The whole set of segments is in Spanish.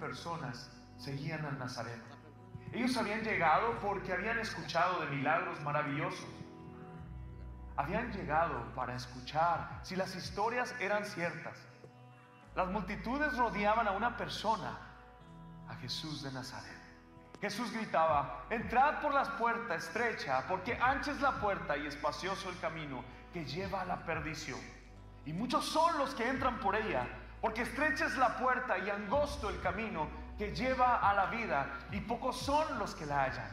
personas seguían al Nazareno. Ellos habían llegado porque habían escuchado de milagros maravillosos. Habían llegado para escuchar si las historias eran ciertas. Las multitudes rodeaban a una persona, a Jesús de Nazaret. Jesús gritaba, entrad por las puertas estrecha, porque ancha es la puerta y espacioso el camino que lleva a la perdición. Y muchos son los que entran por ella, porque estrecha es la puerta y angosto el camino que lleva a la vida, y pocos son los que la hallan.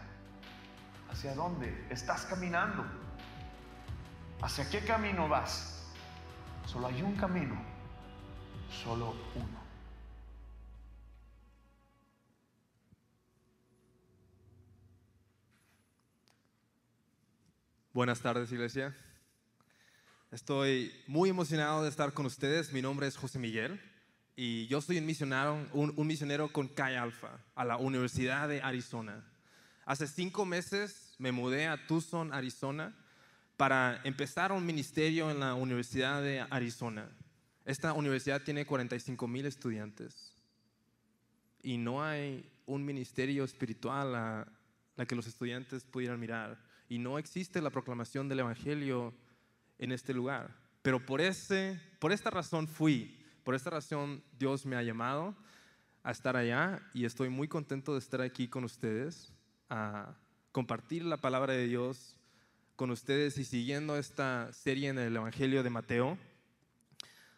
¿Hacia dónde estás caminando? ¿Hacia qué camino vas? Solo hay un camino, solo uno. Buenas tardes, iglesia. Estoy muy emocionado de estar con ustedes. Mi nombre es José Miguel y yo soy un misionero, con Chi Alpha a la Universidad de Arizona. Hace cinco meses me mudé a Tucson, Arizona, para empezar un ministerio en la Universidad de Arizona. Esta universidad tiene 45 mil estudiantes y no hay un ministerio espiritual a la que los estudiantes pudieran mirar y no existe la proclamación del Evangelio en este lugar. Pero por, ese, por esta razón fui, por esta razón Dios me ha llamado a estar allá y estoy muy contento de estar aquí con ustedes, a compartir la palabra de Dios con ustedes y siguiendo esta serie en el Evangelio de Mateo.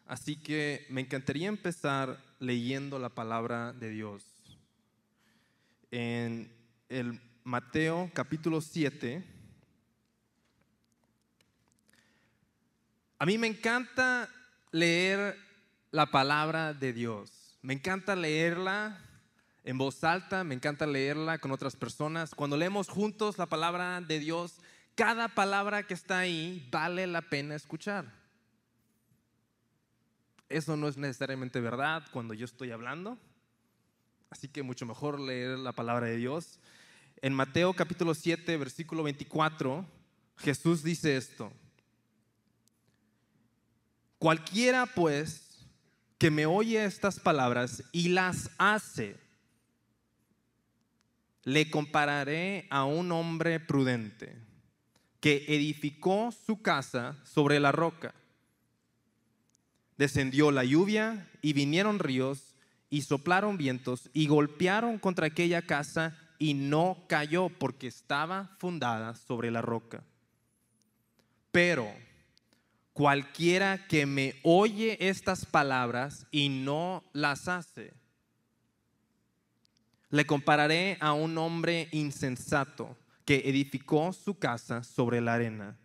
Así que me encantaría empezar leyendo la palabra de Dios. En el Mateo capítulo 7, A mí me encanta leer la palabra de Dios. Me encanta leerla en voz alta, me encanta leerla con otras personas. Cuando leemos juntos la palabra de Dios, cada palabra que está ahí vale la pena escuchar. Eso no es necesariamente verdad cuando yo estoy hablando. Así que mucho mejor leer la palabra de Dios. En Mateo capítulo 7, versículo 24, Jesús dice esto. Cualquiera pues que me oye estas palabras y las hace, le compararé a un hombre prudente que edificó su casa sobre la roca. Descendió la lluvia y vinieron ríos y soplaron vientos y golpearon contra aquella casa y no cayó porque estaba fundada sobre la roca. Pero Cualquiera que me oye estas palabras y no las hace, le compararé a un hombre insensato que edificó su casa sobre la arena.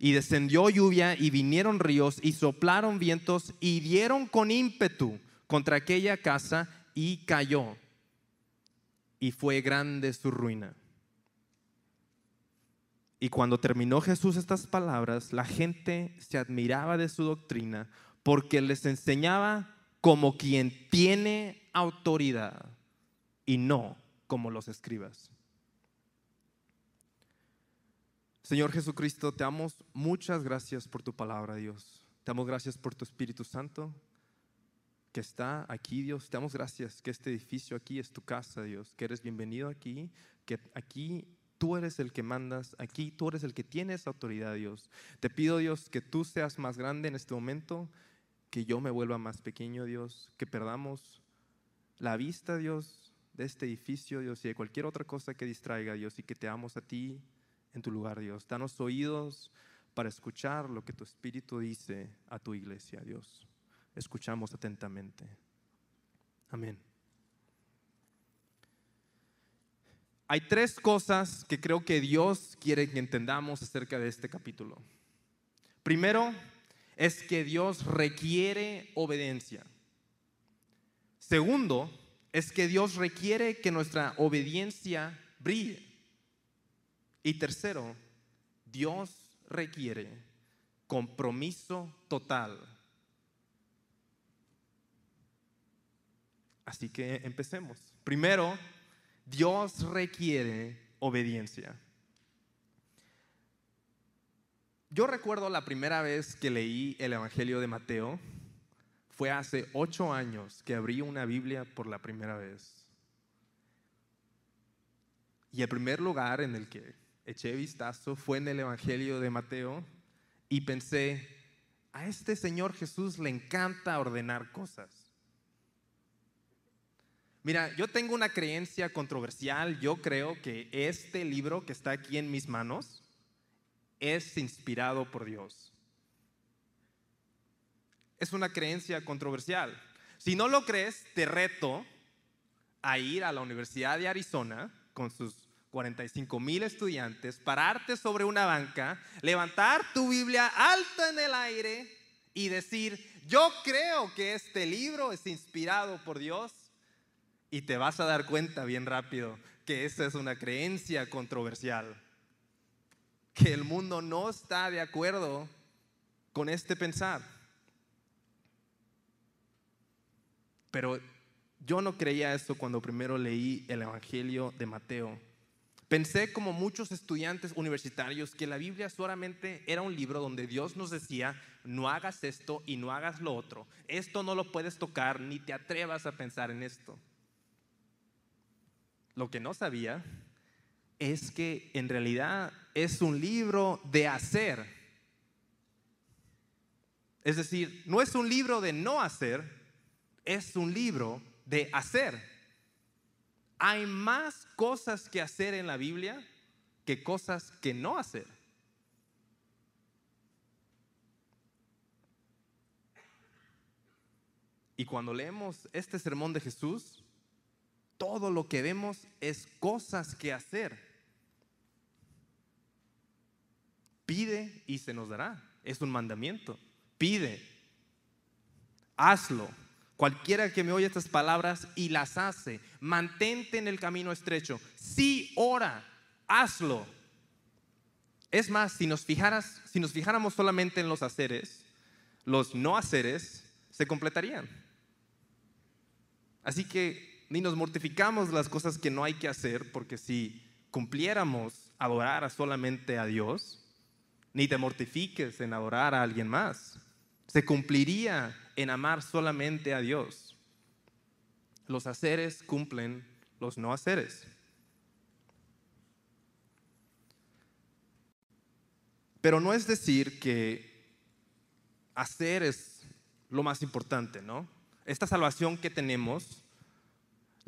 Y descendió lluvia y vinieron ríos y soplaron vientos y dieron con ímpetu contra aquella casa y cayó. Y fue grande su ruina. Y cuando terminó Jesús estas palabras, la gente se admiraba de su doctrina porque les enseñaba como quien tiene autoridad y no como los escribas. Señor Jesucristo, te damos muchas gracias por tu palabra, Dios. Te damos gracias por tu Espíritu Santo que está aquí, Dios. Te damos gracias que este edificio aquí es tu casa, Dios, que eres bienvenido aquí, que aquí Tú eres el que mandas aquí, tú eres el que tienes autoridad, Dios. Te pido, Dios, que tú seas más grande en este momento, que yo me vuelva más pequeño, Dios, que perdamos la vista, Dios, de este edificio, Dios, y de cualquier otra cosa que distraiga, Dios, y que te amos a ti en tu lugar, Dios. Danos oídos para escuchar lo que tu Espíritu dice a tu iglesia, Dios. Escuchamos atentamente. Amén. Hay tres cosas que creo que Dios quiere que entendamos acerca de este capítulo. Primero, es que Dios requiere obediencia. Segundo, es que Dios requiere que nuestra obediencia brille. Y tercero, Dios requiere compromiso total. Así que empecemos. Primero, Dios requiere obediencia. Yo recuerdo la primera vez que leí el Evangelio de Mateo, fue hace ocho años que abrí una Biblia por la primera vez. Y el primer lugar en el que eché vistazo fue en el Evangelio de Mateo y pensé, a este Señor Jesús le encanta ordenar cosas. Mira, yo tengo una creencia controversial. Yo creo que este libro que está aquí en mis manos es inspirado por Dios. Es una creencia controversial. Si no lo crees, te reto a ir a la Universidad de Arizona con sus 45 mil estudiantes, pararte sobre una banca, levantar tu Biblia alta en el aire y decir, yo creo que este libro es inspirado por Dios. Y te vas a dar cuenta bien rápido que esa es una creencia controversial, que el mundo no está de acuerdo con este pensar. Pero yo no creía eso cuando primero leí el Evangelio de Mateo. Pensé como muchos estudiantes universitarios que la Biblia solamente era un libro donde Dios nos decía, no hagas esto y no hagas lo otro. Esto no lo puedes tocar ni te atrevas a pensar en esto. Lo que no sabía es que en realidad es un libro de hacer. Es decir, no es un libro de no hacer, es un libro de hacer. Hay más cosas que hacer en la Biblia que cosas que no hacer. Y cuando leemos este sermón de Jesús, todo lo que vemos es cosas que hacer. Pide y se nos dará. Es un mandamiento. Pide. Hazlo. Cualquiera que me oye estas palabras y las hace, mantente en el camino estrecho. Sí, ora, hazlo. Es más, si nos, fijaras, si nos fijáramos solamente en los haceres, los no haceres se completarían. Así que ni nos mortificamos las cosas que no hay que hacer, porque si cumpliéramos adorar solamente a Dios, ni te mortifiques en adorar a alguien más. Se cumpliría en amar solamente a Dios. Los haceres cumplen los no haceres. Pero no es decir que hacer es lo más importante, ¿no? Esta salvación que tenemos,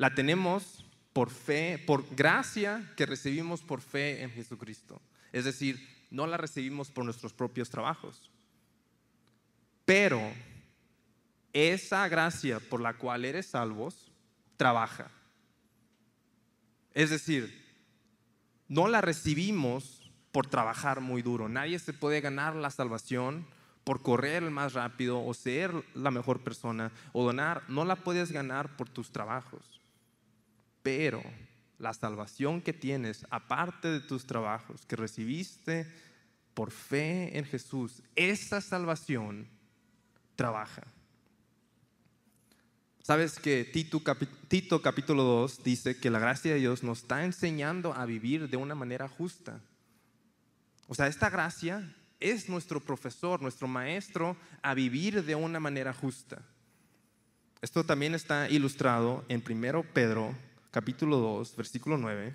la tenemos por fe, por gracia que recibimos por fe en Jesucristo. Es decir, no la recibimos por nuestros propios trabajos. Pero esa gracia por la cual eres salvos trabaja. Es decir, no la recibimos por trabajar muy duro. Nadie se puede ganar la salvación por correr el más rápido o ser la mejor persona o donar. No la puedes ganar por tus trabajos. Pero la salvación que tienes, aparte de tus trabajos, que recibiste por fe en Jesús, esa salvación trabaja. Sabes que Tito, capítulo 2 dice que la gracia de Dios nos está enseñando a vivir de una manera justa. O sea, esta gracia es nuestro profesor, nuestro maestro a vivir de una manera justa. Esto también está ilustrado en 1 Pedro capítulo 2, versículo 9.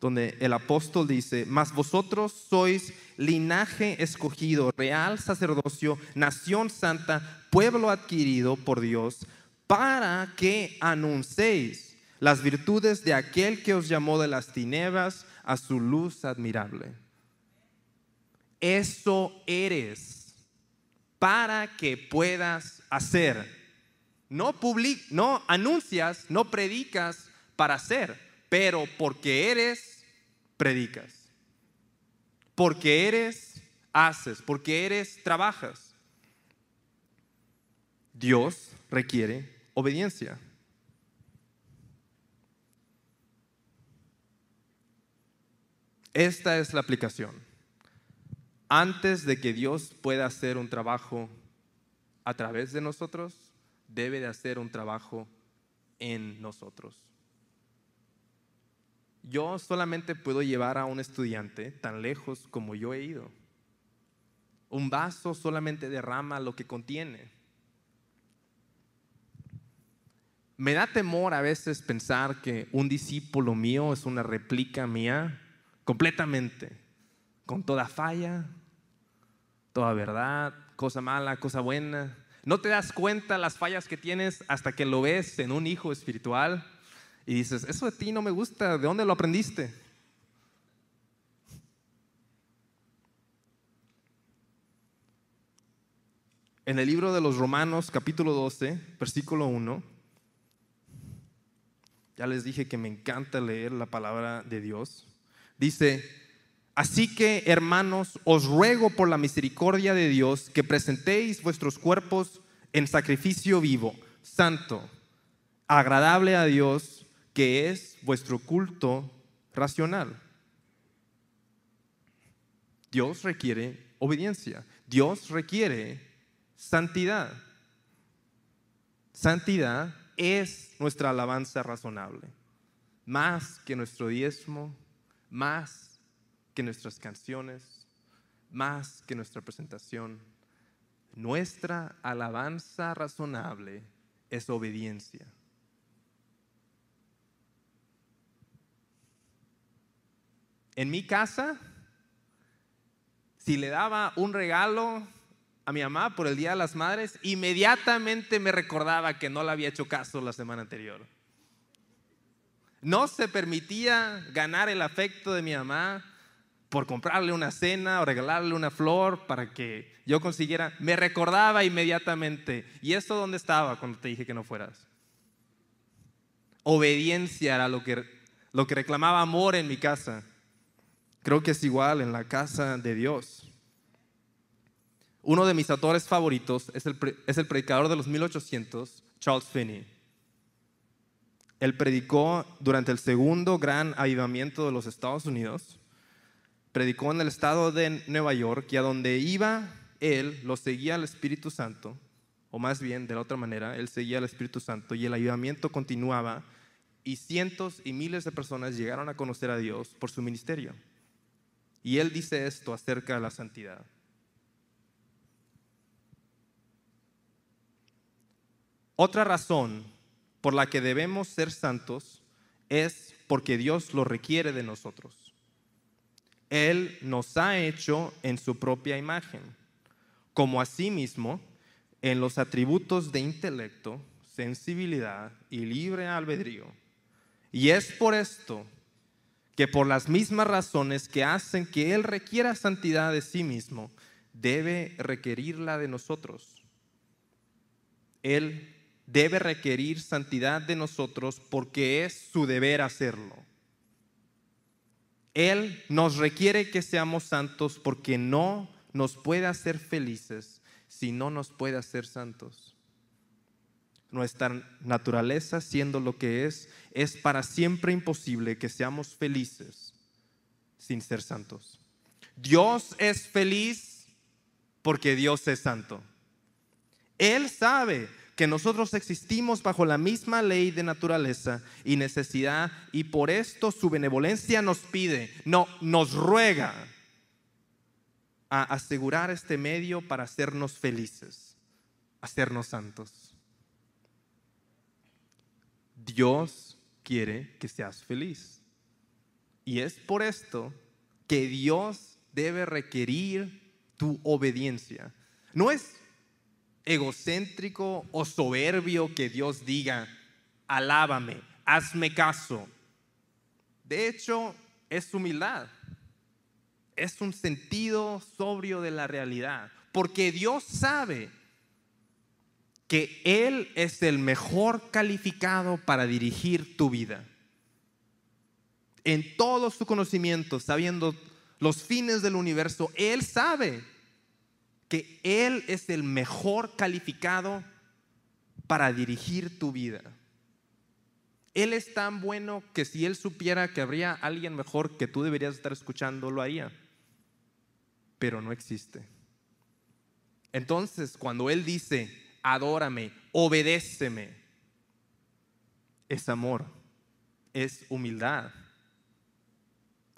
donde el apóstol dice, mas vosotros sois linaje escogido, real sacerdocio, nación santa, pueblo adquirido por Dios, para que anunciéis las virtudes de aquel que os llamó de las tinieblas a su luz admirable. Eso eres para que puedas hacer. No, no anuncias, no predicas para hacer, pero porque eres predicas. Porque eres, haces, porque eres, trabajas. Dios requiere obediencia. Esta es la aplicación. Antes de que Dios pueda hacer un trabajo a través de nosotros, debe de hacer un trabajo en nosotros. yo solamente puedo llevar a un estudiante tan lejos como yo he ido. Un vaso solamente derrama lo que contiene. Me da temor a veces pensar que un discípulo mío es una réplica mía completamente, con toda falla, toda verdad, cosa mala, cosa buena. No te das cuenta las fallas que tienes hasta que lo ves en un hijo espiritual y dices, eso de ti no me gusta, ¿de dónde lo aprendiste? En el libro de los Romanos, capítulo 12, versículo 1, ya les dije que me encanta leer la palabra de Dios. Dice, así que hermanos, os ruego por la misericordia de Dios que presentéis vuestros cuerpos en sacrificio vivo, santo, agradable a Dios, que es vuestro culto racional. Dios requiere obediencia. Dios requiere santidad. Santidad es nuestra alabanza razonable, más que nuestro diezmo, más que nuestras canciones, más que nuestra presentación. Nuestra alabanza razonable es obediencia. En mi casa, si le daba un regalo a mi mamá por el Día de las Madres, inmediatamente me recordaba que no le había hecho caso la semana anterior. No se permitía ganar el afecto de mi mamá por comprarle una cena o regalarle una flor para que yo consiguiera. Me recordaba inmediatamente. ¿Y esto dónde estaba cuando te dije que no fueras? Obediencia era lo que, lo que reclamaba amor en mi casa. Creo que es igual en la casa de Dios. Uno de mis autores favoritos es el, es el predicador de los 1800, Charles Finney. Él predicó durante el segundo gran avivamiento de los Estados Unidos. Predicó en el estado de Nueva York y a donde iba él lo seguía el Espíritu Santo, o más bien de la otra manera, él seguía al Espíritu Santo y el avivamiento continuaba y cientos y miles de personas llegaron a conocer a Dios por su ministerio. Y él dice esto acerca de la santidad. Otra razón por la que debemos ser santos es porque Dios lo requiere de nosotros. Él nos ha hecho en su propia imagen, como asimismo en los atributos de intelecto, sensibilidad y libre albedrío. Y es por esto que por las mismas razones que hacen que Él requiera santidad de sí mismo, debe requerirla de nosotros. Él debe requerir santidad de nosotros porque es su deber hacerlo. Él nos requiere que seamos santos porque no nos puede hacer felices si no nos puede hacer santos. Nuestra naturaleza, siendo lo que es, es para siempre imposible que seamos felices sin ser santos. Dios es feliz porque Dios es santo. Él sabe que nosotros existimos bajo la misma ley de naturaleza y necesidad y por esto su benevolencia nos pide, no, nos ruega a asegurar este medio para hacernos felices, hacernos santos. Dios quiere que seas feliz. Y es por esto que Dios debe requerir tu obediencia. No es egocéntrico o soberbio que Dios diga, alábame, hazme caso. De hecho, es humildad. Es un sentido sobrio de la realidad. Porque Dios sabe que Él es el mejor calificado para dirigir tu vida. En todo su conocimiento, sabiendo los fines del universo, Él sabe que Él es el mejor calificado para dirigir tu vida. Él es tan bueno que si Él supiera que habría alguien mejor que tú deberías estar escuchando, lo haría. Pero no existe. Entonces, cuando Él dice, adórame, obedéceme, es amor, es humildad,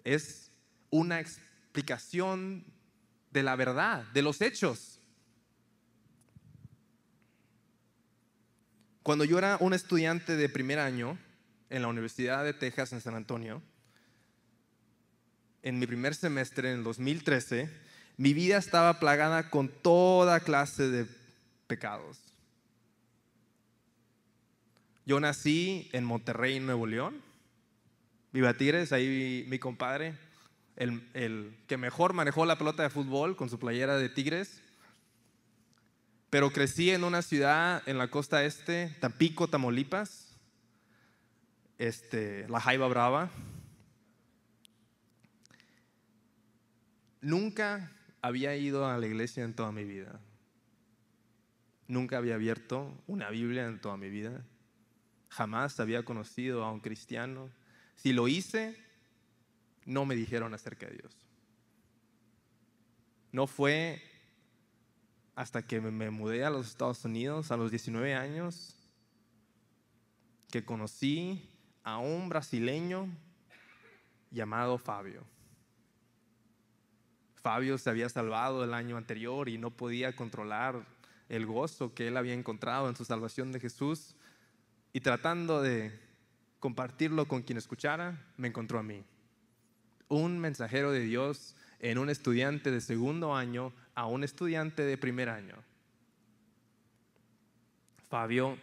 Es una explicación de la verdad, de los hechos. Cuando yo era un estudiante de primer año en la Universidad de Texas en San Antonio, en mi primer semestre, en el 2013, mi vida estaba plagada con toda clase de pecados. Yo nací en Monterrey, Nuevo León. Viva Tigres, ahí mi, compadre, el, que mejor manejó la pelota de fútbol con su playera de Tigres. Pero crecí en una ciudad en la costa este, Tampico, Tamaulipas, este, La Jaiba Brava. Nunca había ido a la iglesia en toda mi vida. Nunca había abierto una Biblia en toda mi vida. Jamás había conocido a un cristiano. Si lo hice, no me dijeron acerca de Dios. No fue hasta que me mudé a los Estados Unidos a los 19 años que conocí a un brasileño llamado Fabio. Fabio se había salvado el año anterior y no podía controlar el gozo que él había encontrado en su salvación de Jesús y tratando de compartirlo con quien escuchara, me encontró a mí. Un mensajero de Dios en un estudiante de segundo año a un estudiante de primer año. Fabio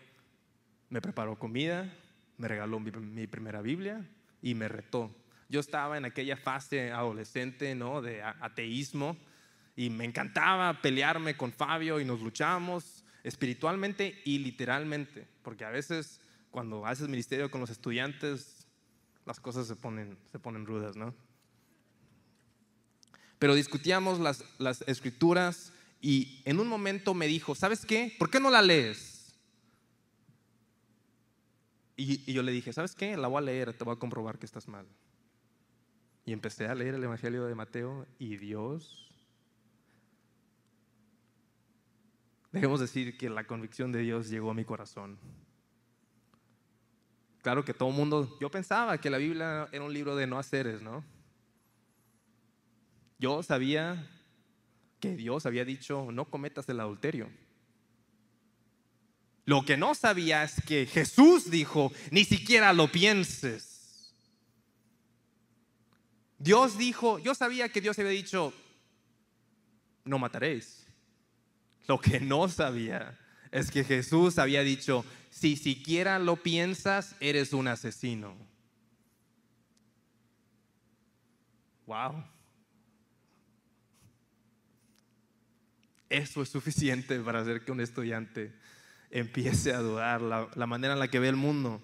me preparó comida, me regaló mi, primera Biblia y me retó yo estaba en aquella fase adolescente, ¿no? De ateísmo y me encantaba pelearme con Fabio y nos luchábamos espiritualmente y literalmente, porque a veces cuando haces ministerio con los estudiantes las cosas se ponen, se ponen rudas, ¿no? Pero discutíamos las, las escrituras y en un momento me dijo, ¿sabes qué? ¿Por qué no la lees? Y, y yo le dije, ¿sabes qué? La voy a leer, te voy a comprobar que estás mal. Y empecé a leer el Evangelio de Mateo y Dios, debemos decir que la convicción de Dios llegó a mi corazón. Claro que todo el mundo, yo pensaba que la Biblia era un libro de no haceres, ¿no? Yo sabía que Dios había dicho, no cometas el adulterio. Lo que no sabía es que Jesús dijo, ni siquiera lo pienses. Dios dijo, yo sabía que Dios había dicho, no mataréis. Lo que no sabía es que Jesús había dicho, si siquiera lo piensas, eres un asesino. Wow. Eso es suficiente para hacer que un estudiante empiece a dudar la, la, manera en la que ve el mundo.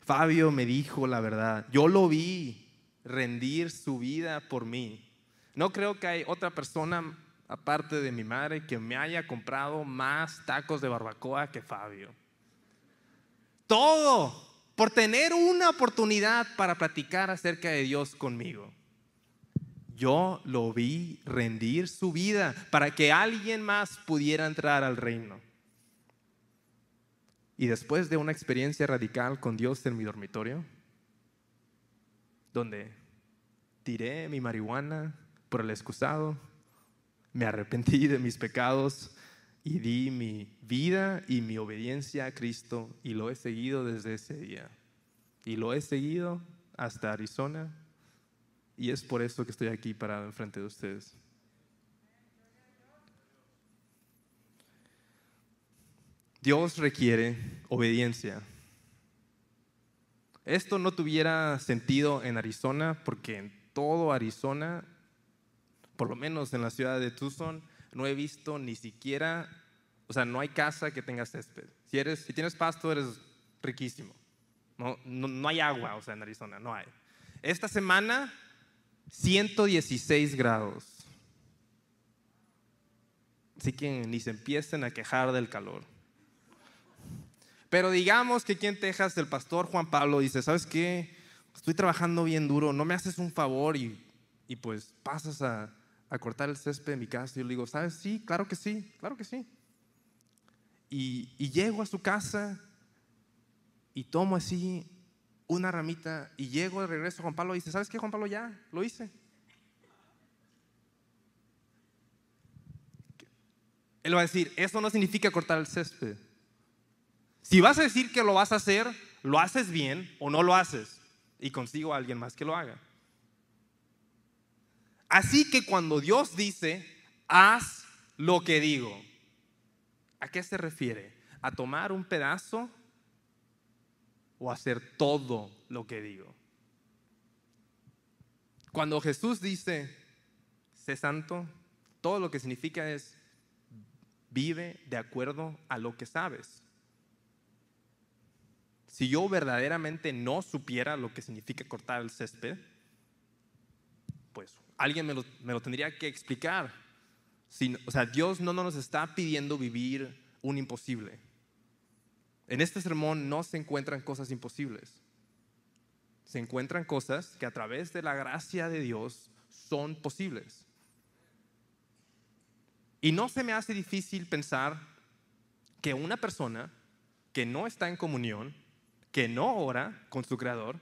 Fabio me dijo la verdad. Yo lo vi rendir su vida por mí. No creo que hay otra persona aparte de mi madre que me haya comprado más tacos de barbacoa que Fabio. Todo por tener una oportunidad para platicar acerca de Dios conmigo. Yo lo vi rendir su vida para que alguien más pudiera entrar al reino. Y después de una experiencia radical con Dios en mi dormitorio, donde tiré mi marihuana por el excusado, me arrepentí de mis pecados y di mi vida y mi obediencia a Cristo y lo he seguido desde ese día. Y lo he seguido hasta Arizona y es por eso que estoy aquí parado enfrente de ustedes. Dios requiere obediencia esto no tuviera sentido en Arizona porque en todo Arizona, por lo menos en la ciudad de Tucson, no he visto ni siquiera, o sea, no hay casa que tenga césped. Si, eres, si tienes pasto, eres riquísimo. No, no, hay agua, o sea, en Arizona, no hay. Esta semana, 116 grados. Así que ni se empiecen a quejar del calor. Pero digamos que aquí en Texas el pastor Juan Pablo dice, ¿sabes qué? Estoy trabajando bien duro, no me haces un favor y, y pues pasas a, a, cortar el césped de mi casa. Y yo le digo, ¿sabes? Sí, claro que sí, claro que sí. Y, y llego a su casa y tomo así una ramita y llego de regreso a Juan Pablo y dice, ¿sabes qué Juan Pablo? Ya, lo hice. Él va a decir, eso no significa cortar el césped. Si vas a decir que lo vas a hacer, lo haces bien o no lo haces. Y consigo a alguien más que lo haga. Así que cuando Dios dice, haz lo que digo, ¿a qué se refiere? ¿A tomar un pedazo o hacer todo lo que digo? Cuando Jesús dice, sé santo, todo lo que significa es, vive de acuerdo a lo que sabes. Si yo verdaderamente no supiera lo que significa cortar el césped, pues alguien me lo, tendría que explicar. o sea, Dios no nos está pidiendo vivir un imposible. En este sermón no se encuentran cosas imposibles. Se encuentran cosas que a través de la gracia de Dios son posibles. Y no se me hace difícil pensar que una persona que no está en comunión, que no ora con su creador,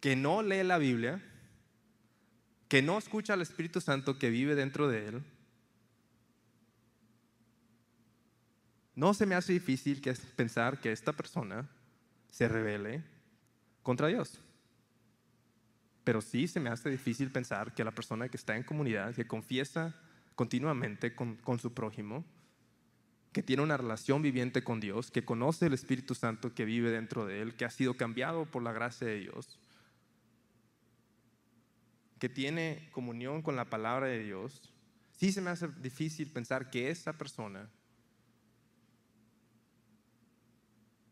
que no lee la Biblia, que no escucha al Espíritu Santo que vive dentro de él, no se me hace difícil pensar que esta persona se revele contra Dios. Pero sí se me hace difícil pensar que la persona que está en comunidad, que confiesa continuamente con, su prójimo, que tiene una relación viviente con Dios, que conoce el Espíritu Santo que vive dentro de él, que ha sido cambiado por la gracia de Dios, que tiene comunión con la palabra de Dios, sí se me hace difícil pensar que esa persona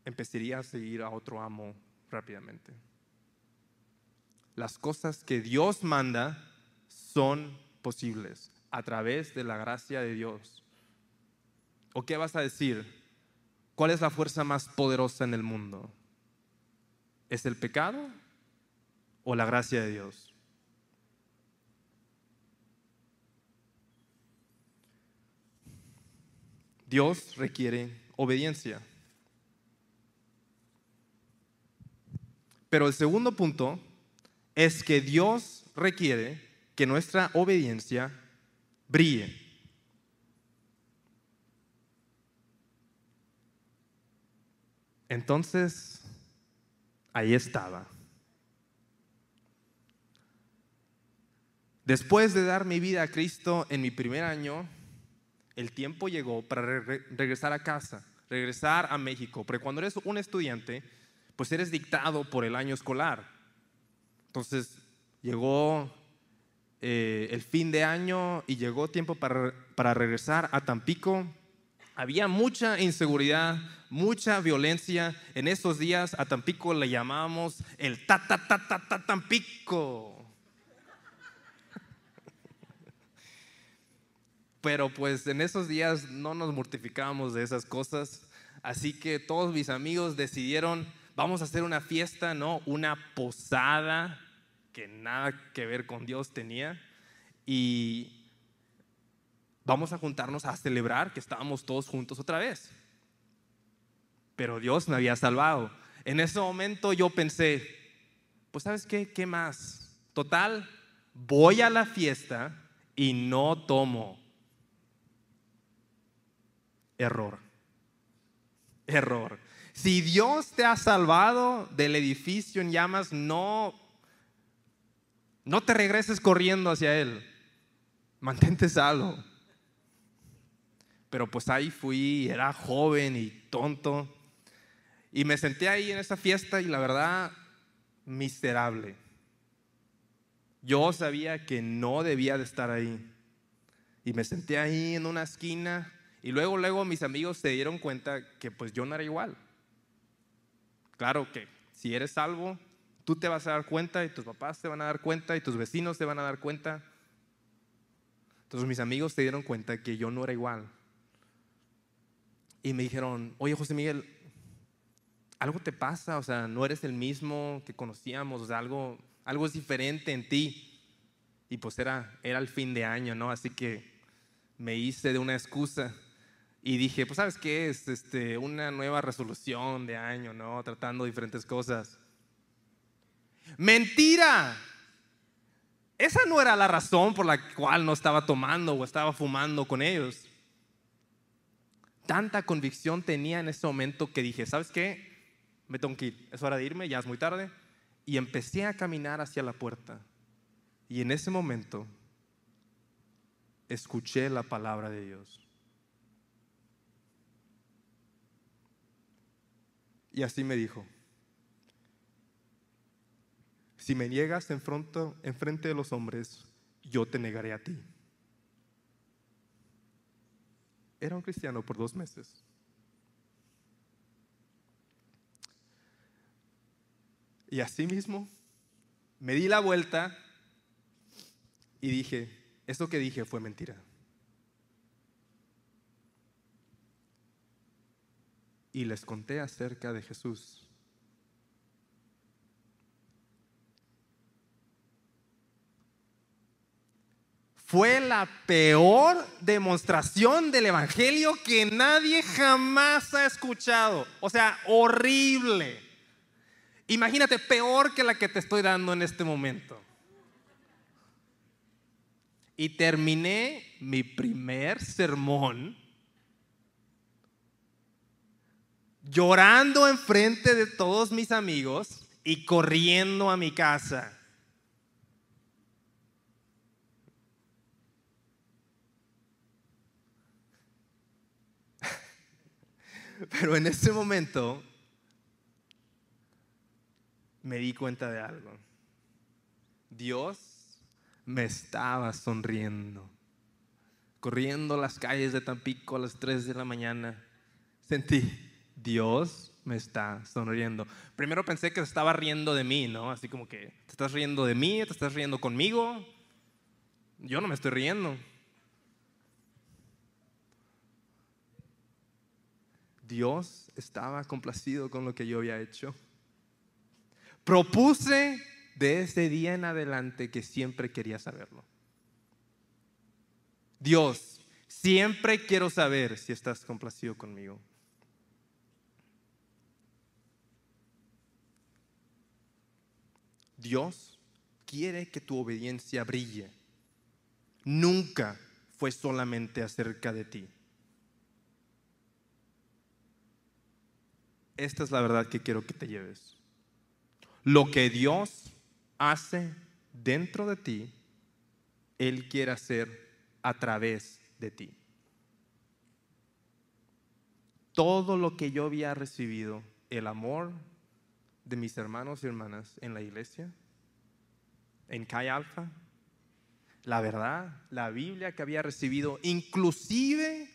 empezaría a seguir a otro amo rápidamente. Las cosas que Dios manda son posibles a través de la gracia de Dios. ¿O qué vas a decir? ¿Cuál es la fuerza más poderosa en el mundo? ¿Es el pecado o la gracia de Dios? Dios requiere obediencia. Pero el segundo punto es que Dios requiere que nuestra obediencia brille. Entonces, ahí estaba. Después de dar mi vida a Cristo en mi primer año, el tiempo llegó para regresar a casa, regresar a México. Porque cuando eres un estudiante, pues eres dictado por el año escolar. Entonces llegó eh, el fin de año y llegó tiempo para, para regresar a Tampico. Había mucha inseguridad, mucha violencia. En esos días a Tampico le llamábamos el ta ta ta ta ta Tampico. Pero pues en esos días no nos mortificábamos de esas cosas. Así que todos mis amigos decidieron, vamos a hacer una fiesta, ¿no? Una posada que nada que ver con Dios tenía. Y vamos a juntarnos a celebrar que estábamos todos juntos otra vez. Pero Dios me había salvado. En ese momento yo pensé, pues sabes qué, ¿qué más? Total, voy a la fiesta y no tomo. Error. Error. Si Dios te ha salvado del edificio en llamas, no no te regreses corriendo hacia Él. Mantente salvo. Pero pues ahí fui, era joven y tonto. Y me senté ahí en esa fiesta y la verdad, miserable. Yo sabía que no debía de estar ahí. Y me senté ahí en una esquina y luego, luego mis amigos se dieron cuenta que pues yo no era igual. Claro que si eres salvo, Tú te vas a dar cuenta y tus papás te van a dar cuenta y tus vecinos te van a dar cuenta. Entonces mis amigos se dieron cuenta que yo no era igual. Y me dijeron, oye José Miguel, algo te pasa, o sea, no eres el mismo que conocíamos, o sea, algo, algo es diferente en ti. Y pues era, era el fin de año, ¿no? Así que me hice de una excusa y dije, pues sabes qué es, este, una nueva resolución de año, ¿no? Tratando diferentes cosas. Mentira. Esa no era la razón por la cual no estaba tomando o estaba fumando con ellos. Tanta convicción tenía en ese momento que dije, ¿sabes qué? Me tengo que ir, es hora de irme, ya es muy tarde. Y empecé a caminar hacia la puerta. Y en ese momento escuché la palabra de Dios. Y así me dijo, si me niegas en frente de los hombres, yo te negaré a ti. Era un cristiano por dos meses. Y así mismo me di la vuelta y dije, esto que dije fue mentira. Y les conté acerca de Jesús. fue la peor demostración del Evangelio que nadie jamás ha escuchado. O sea, horrible. Imagínate, peor que la que te estoy dando en este momento. Y terminé mi primer sermón llorando enfrente de todos mis amigos y corriendo a mi casa. Pero en ese momento me di cuenta de algo. Dios me estaba sonriendo. Corriendo las calles de Tampico a las 3 de la mañana, sentí, Dios me está sonriendo. Primero pensé que se estaba riendo de mí, ¿no? Así como que, ¿te estás riendo de mí? ¿Te estás riendo conmigo? Yo no me estoy riendo. Dios estaba complacido con lo que yo había hecho. Propuse de ese día en adelante que siempre quería saberlo. Dios, siempre quiero saber si estás complacido conmigo. Dios quiere que tu obediencia brille. Nunca fue solamente acerca de ti. esta es la verdad que quiero que te lleves. Lo que Dios hace dentro de ti, Él quiere hacer a través de ti. Todo lo que yo había recibido, el amor de mis hermanos y hermanas en la iglesia, en Kai Alfa, la verdad, la Biblia que había recibido, inclusive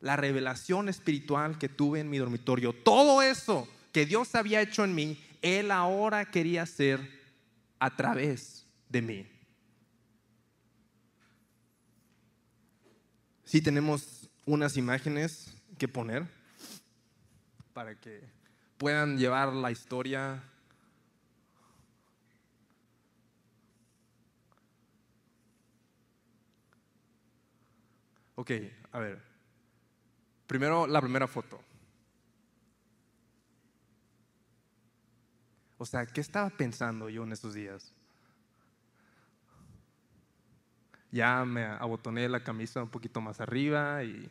la revelación espiritual que tuve en mi dormitorio, todo eso que Dios había hecho en mí, Él ahora quería hacer a través de mí. Sí tenemos unas imágenes que poner para que puedan llevar la historia Ok, a ver. Primero, la primera foto. O sea, ¿qué estaba pensando yo en esos días? Ya me abotoné la camisa un poquito más arriba y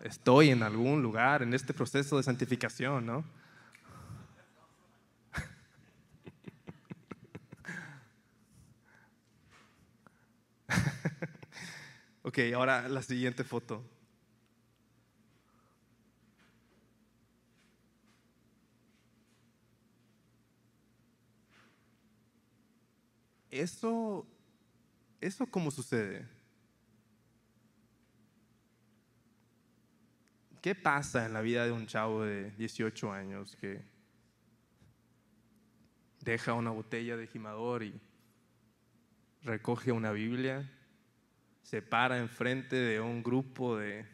estoy en algún lugar en este proceso de santificación, ¿no? Ok, ahora la siguiente foto. Eso, eso cómo sucede. ¿Qué pasa en la vida de un chavo de 18 años que deja una botella de gimador y recoge una Biblia, se para enfrente de un grupo de...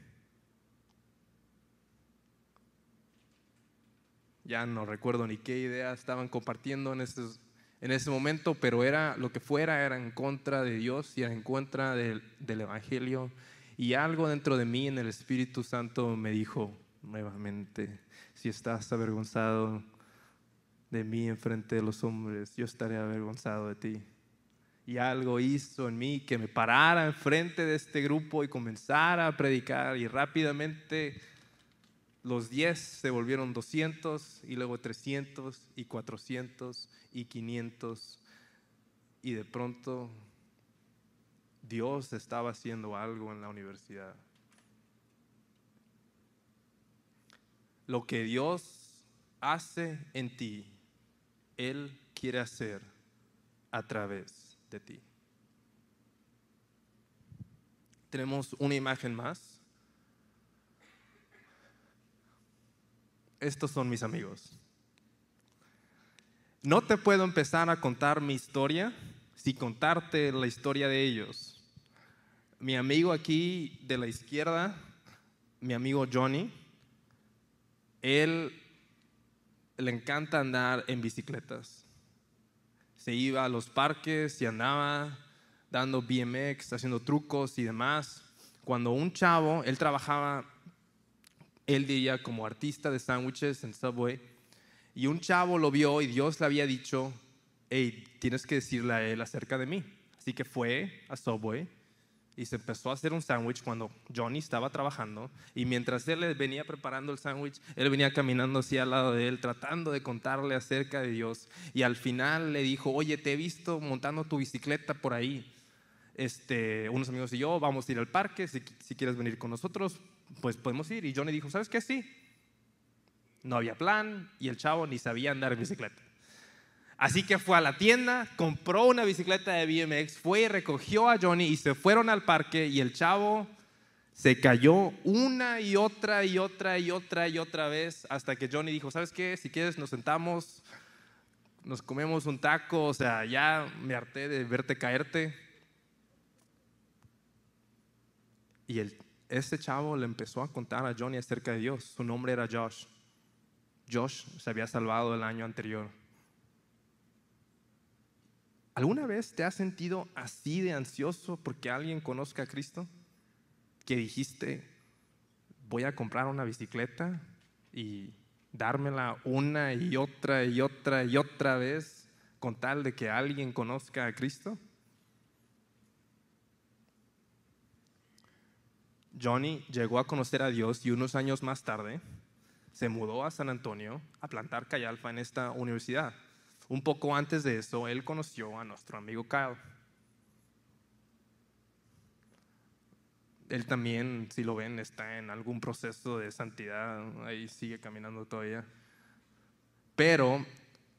Ya no recuerdo ni qué idea estaban compartiendo en estos en ese momento, pero era lo que fuera, era en contra de Dios y en contra del, Evangelio. Y algo dentro de mí, en el Espíritu Santo, me dijo nuevamente, si estás avergonzado de mí enfrente de los hombres, yo estaré avergonzado de ti. Y algo hizo en mí que me parara enfrente de este grupo y comenzara a predicar y rápidamente los 10 se volvieron 200 y luego 300 y 400 y 500 y de pronto Dios estaba haciendo algo en la universidad. Lo que Dios hace en ti, Él quiere hacer a través de ti. Tenemos una imagen más. Estos son mis amigos. No te puedo empezar a contar mi historia sin contarte la historia de ellos. Mi amigo aquí de la izquierda, mi amigo Johnny, él le encanta andar en bicicletas. Se iba a los parques y andaba dando BMX, haciendo trucos y demás. Cuando un chavo, él trabajaba, él diría como artista de sándwiches en Subway, y un chavo lo vio y Dios le había dicho, hey, tienes que decirle a él acerca de mí. Así que fue a Subway y se empezó a hacer un sándwich cuando Johnny estaba trabajando y mientras él venía preparando el sándwich, él venía caminando así al lado de él, tratando de contarle acerca de Dios y al final le dijo, oye, te he visto montando tu bicicleta por ahí. Este, unos amigos y yo vamos a ir al parque, si, si quieres venir con nosotros, pues podemos ir. Y Johnny dijo, ¿sabes qué? Sí. No había plan y el chavo ni sabía andar en bicicleta. Así que fue a la tienda, compró una bicicleta de BMX, fue y recogió a Johnny y se fueron al parque y el chavo se cayó una y otra y otra y otra y otra vez hasta que Johnny dijo, ¿sabes qué? Si quieres nos sentamos, nos comemos un taco, o sea, ya me harté de verte caerte. Y el, este chavo le empezó a contar a Johnny acerca de Dios. Su nombre era Josh. Josh se había salvado el año anterior. ¿Alguna vez te has sentido así de ansioso porque alguien conozca a Cristo? Que dijiste, voy a comprar una bicicleta y dármela una y otra y otra y otra vez con tal de que alguien conozca a Cristo? Johnny llegó a conocer a Dios y unos años más tarde se mudó a San Antonio a plantar Cayalfa en esta universidad. Un poco antes de eso, él conoció a nuestro amigo Kyle. Él también, si lo ven, está en algún proceso de santidad, ahí sigue caminando todavía. Pero,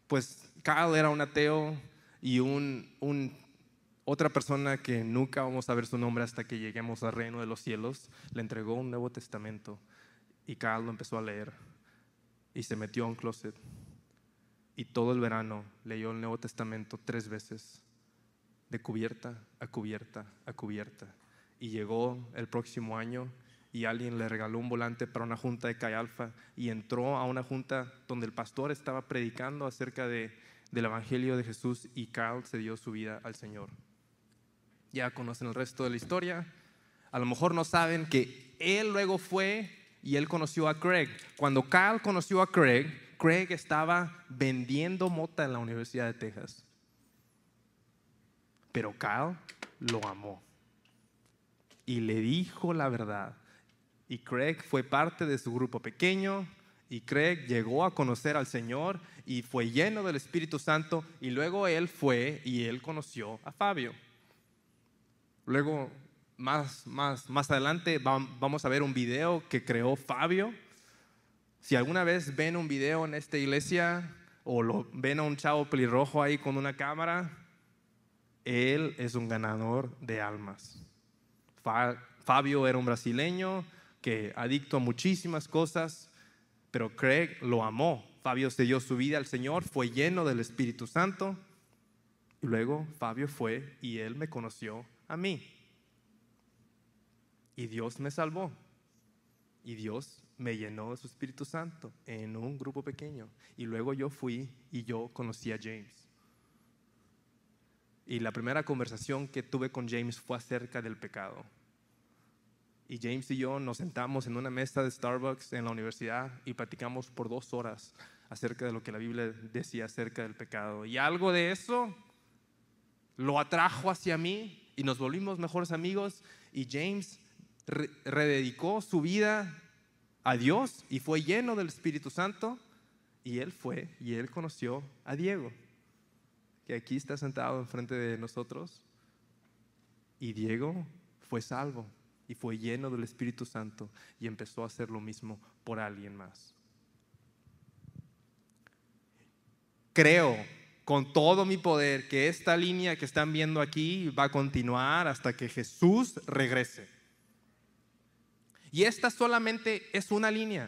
pues Kyle era un ateo y un, otra persona que nunca vamos a ver su nombre hasta que lleguemos al reino de los cielos, le entregó un Nuevo Testamento y Kyle lo empezó a leer y se metió a un closet y todo el verano leyó el Nuevo Testamento tres veces, de cubierta a cubierta a cubierta. Y llegó el próximo año y alguien le regaló un volante para una junta de Cayalfa y entró a una junta donde el pastor estaba predicando acerca de, del Evangelio de Jesús y Carl se dio su vida al Señor. Ya conocen el resto de la historia. A lo mejor no saben que él luego fue y él conoció a Craig. Cuando Carl conoció a Craig, Craig estaba vendiendo mota en la Universidad de Texas. Pero Kyle lo amó y le dijo la verdad. Y Craig fue parte de su grupo pequeño y Craig llegó a conocer al Señor y fue lleno del Espíritu Santo y luego él fue y él conoció a Fabio. Luego, más, más, más adelante, vamos a ver un video que creó Fabio si alguna vez ven un video en esta iglesia o lo, ven a un chavo pelirrojo ahí con una cámara, él es un ganador de almas. Fabio era un brasileño que adicto a muchísimas cosas, pero Craig lo amó. Fabio se dio su vida al Señor, fue lleno del Espíritu Santo. Y luego Fabio fue y él me conoció a mí. Y Dios me salvó. Y Dios me llenó de su Espíritu Santo en un grupo pequeño. Y luego yo fui y yo conocí a James. Y la primera conversación que tuve con James fue acerca del pecado. Y James y yo nos sentamos en una mesa de Starbucks en la universidad y platicamos por dos horas acerca de lo que la Biblia decía acerca del pecado. Y algo de eso lo atrajo hacia mí y nos volvimos mejores amigos y James rededicó su vida a Dios y fue lleno del Espíritu Santo y él fue y él conoció a Diego, que aquí está sentado enfrente de nosotros. Y Diego fue salvo y fue lleno del Espíritu Santo y empezó a hacer lo mismo por alguien más. Creo con todo mi poder que esta línea que están viendo aquí va a continuar hasta que Jesús regrese. Y esta solamente es una línea,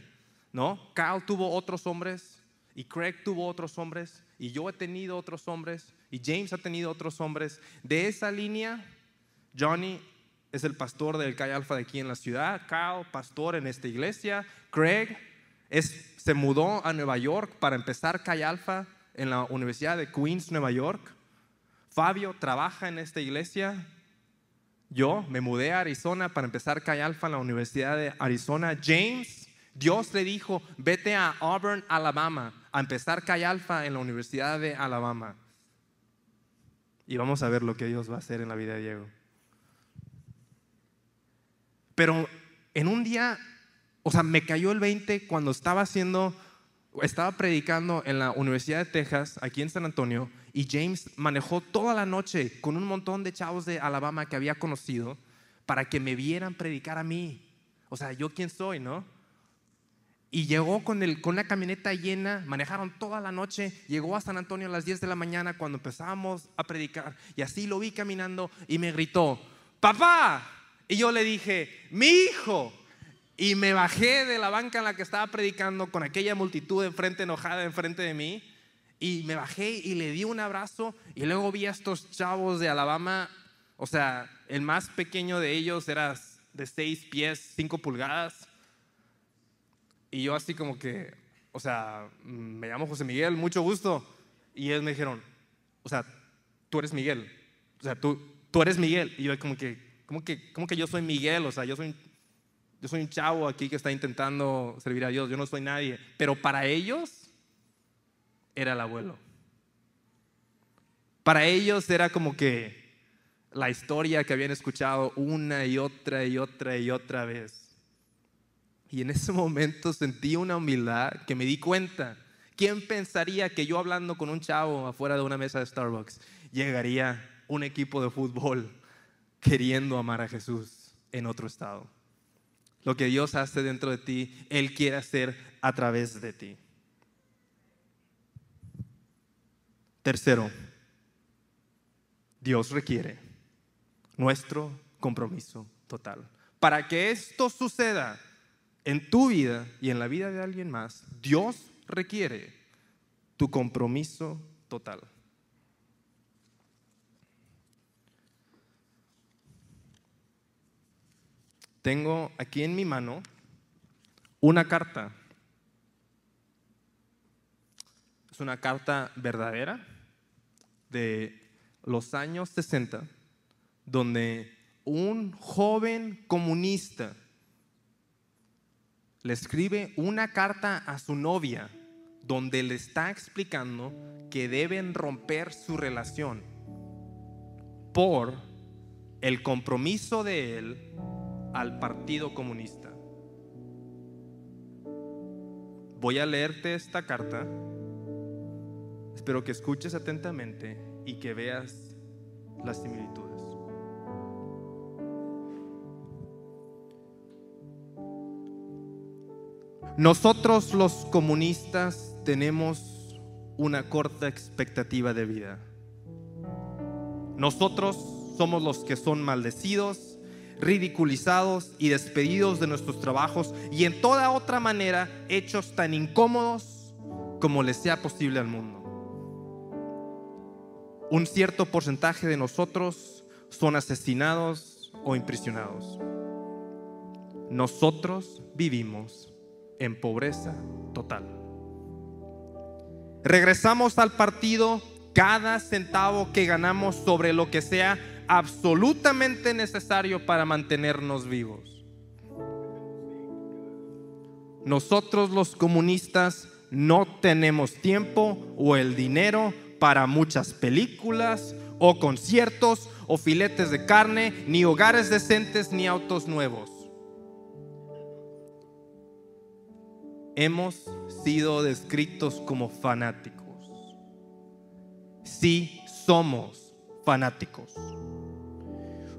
¿no? Carl tuvo otros hombres y Craig tuvo otros hombres y yo he tenido otros hombres y James ha tenido otros hombres. De esa línea, Johnny es el pastor del Calle Alfa de aquí en la ciudad, Carl, pastor en esta iglesia, Craig se mudó a Nueva York para empezar Calle Alfa en la Universidad de Queens, Nueva York. Fabio trabaja en esta iglesia. Yo me mudé a Arizona para empezar Calle Alfa en la Universidad de Arizona. James, Dios le dijo, vete a Auburn, Alabama, a empezar Calle Alfa en la Universidad de Alabama. Y vamos a ver lo que Dios va a hacer en la vida de Diego. Pero en un día, o sea, me cayó el 20 cuando estaba haciendo estaba predicando en la Universidad de Texas, aquí en San Antonio, y James manejó toda la noche con un montón de chavos de Alabama que había conocido para que me vieran predicar a mí. O sea, yo quién soy, ¿no? Y llegó con, el, con una camioneta llena, manejaron toda la noche, llegó a San Antonio a las 10 de la mañana cuando empezábamos a predicar. Y así lo vi caminando y me gritó, papá. Y yo le dije, mi hijo. Y me bajé de la banca en la que estaba predicando con aquella multitud enfrente enojada enfrente de mí. Y me bajé y le di un abrazo. Y luego vi a estos chavos de Alabama. O sea, el más pequeño de ellos era de 6 pies, 5 pulgadas. Y yo así como que, o sea, me llamo José Miguel, mucho gusto. Y ellos me dijeron, o sea, tú eres Miguel. O sea, tú, tú eres Miguel. Y yo como que, como que, como que yo soy Miguel? O sea, yo soy yo soy un chavo aquí que está intentando servir a Dios, yo no soy nadie. Pero para ellos era el abuelo. Para ellos era como que la historia que habían escuchado una y otra y otra y otra vez. Y en ese momento sentí una humildad que me di cuenta. ¿Quién pensaría que yo hablando con un chavo afuera de una mesa de Starbucks llegaría un equipo de fútbol queriendo amar a Jesús en otro estado? Lo que Dios hace dentro de ti, Él quiere hacer a través de ti. Tercero, Dios requiere nuestro compromiso total. Para que esto suceda en tu vida y en la vida de alguien más, Dios requiere tu compromiso total. Tengo aquí en mi mano una carta. Es una carta verdadera de los años 60, donde un joven comunista le escribe una carta a su novia donde le está explicando que deben romper su relación por el compromiso de él al Partido Comunista. Voy a leerte esta carta. Espero que escuches atentamente y que veas las similitudes. Nosotros los comunistas tenemos una corta expectativa de vida. Nosotros somos los que son maldecidos ridiculizados y despedidos de nuestros trabajos y en toda otra manera hechos tan incómodos como les sea posible al mundo. Un cierto porcentaje de nosotros son asesinados o imprisionados. Nosotros vivimos en pobreza total. Regresamos al partido cada centavo que ganamos sobre lo que sea absolutamente necesario para mantenernos vivos. Nosotros los comunistas no tenemos tiempo o el dinero para muchas películas o conciertos o filetes de carne, ni hogares decentes ni autos nuevos. Hemos sido descritos como fanáticos. Sí, somos fanáticos.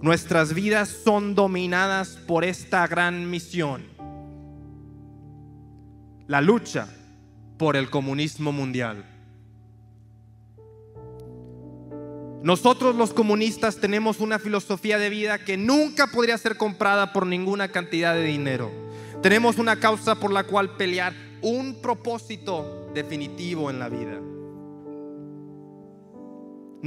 Nuestras vidas son dominadas por esta gran misión. La lucha por el comunismo mundial. Nosotros los comunistas tenemos una filosofía de vida que nunca podría ser comprada por ninguna cantidad de dinero. Tenemos una causa por la cual pelear, un propósito definitivo en la vida.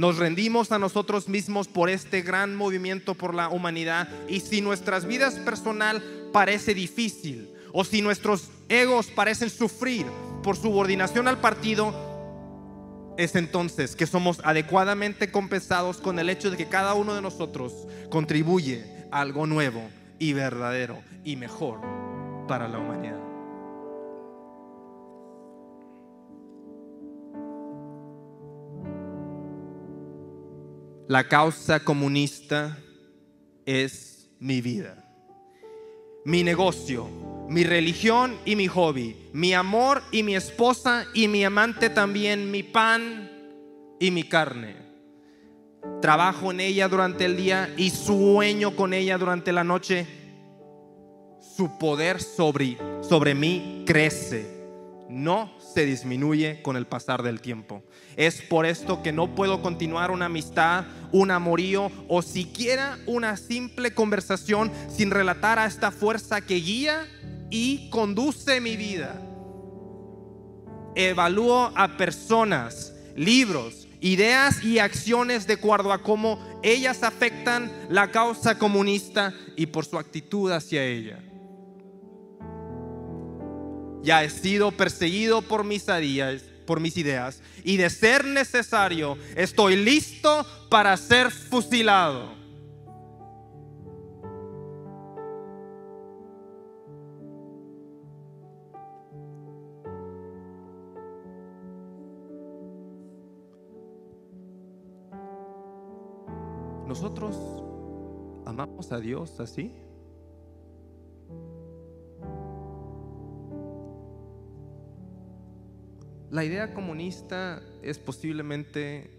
Nos rendimos a nosotros mismos por este gran movimiento por la humanidad y si nuestras vidas personal parece difícil o si nuestros egos parecen sufrir por subordinación al partido, es entonces que somos adecuadamente compensados con el hecho de que cada uno de nosotros contribuye a algo nuevo y verdadero y mejor para la humanidad. La causa comunista es mi vida, mi negocio, mi religión y mi hobby, mi amor y mi esposa y mi amante también, mi pan y mi carne. Trabajo en ella durante el día y sueño con ella durante la noche. Su poder sobre, sobre mí crece, no se disminuye con el pasar del tiempo. Es por esto que no puedo continuar una amistad, un amorío o siquiera una simple conversación sin relatar a esta fuerza que guía y conduce mi vida. Evalúo a personas, libros, ideas y acciones de acuerdo a cómo ellas afectan la causa comunista y por su actitud hacia ella. Ya he sido perseguido por mis por mis ideas y de ser necesario estoy listo para ser fusilado. ¿Nosotros amamos a Dios así? La idea comunista es posiblemente,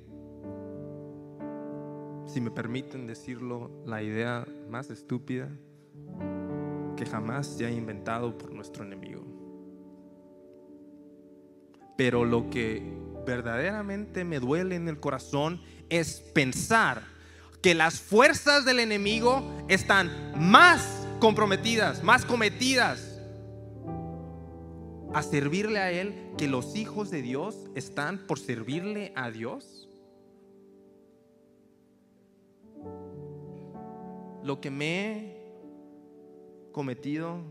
si me permiten decirlo, la idea más estúpida que jamás se ha inventado por nuestro enemigo. Pero lo que verdaderamente me duele en el corazón es pensar que las fuerzas del enemigo están más comprometidas, más cometidas a servirle a Él que los hijos de Dios están por servirle a Dios? Lo que me he cometido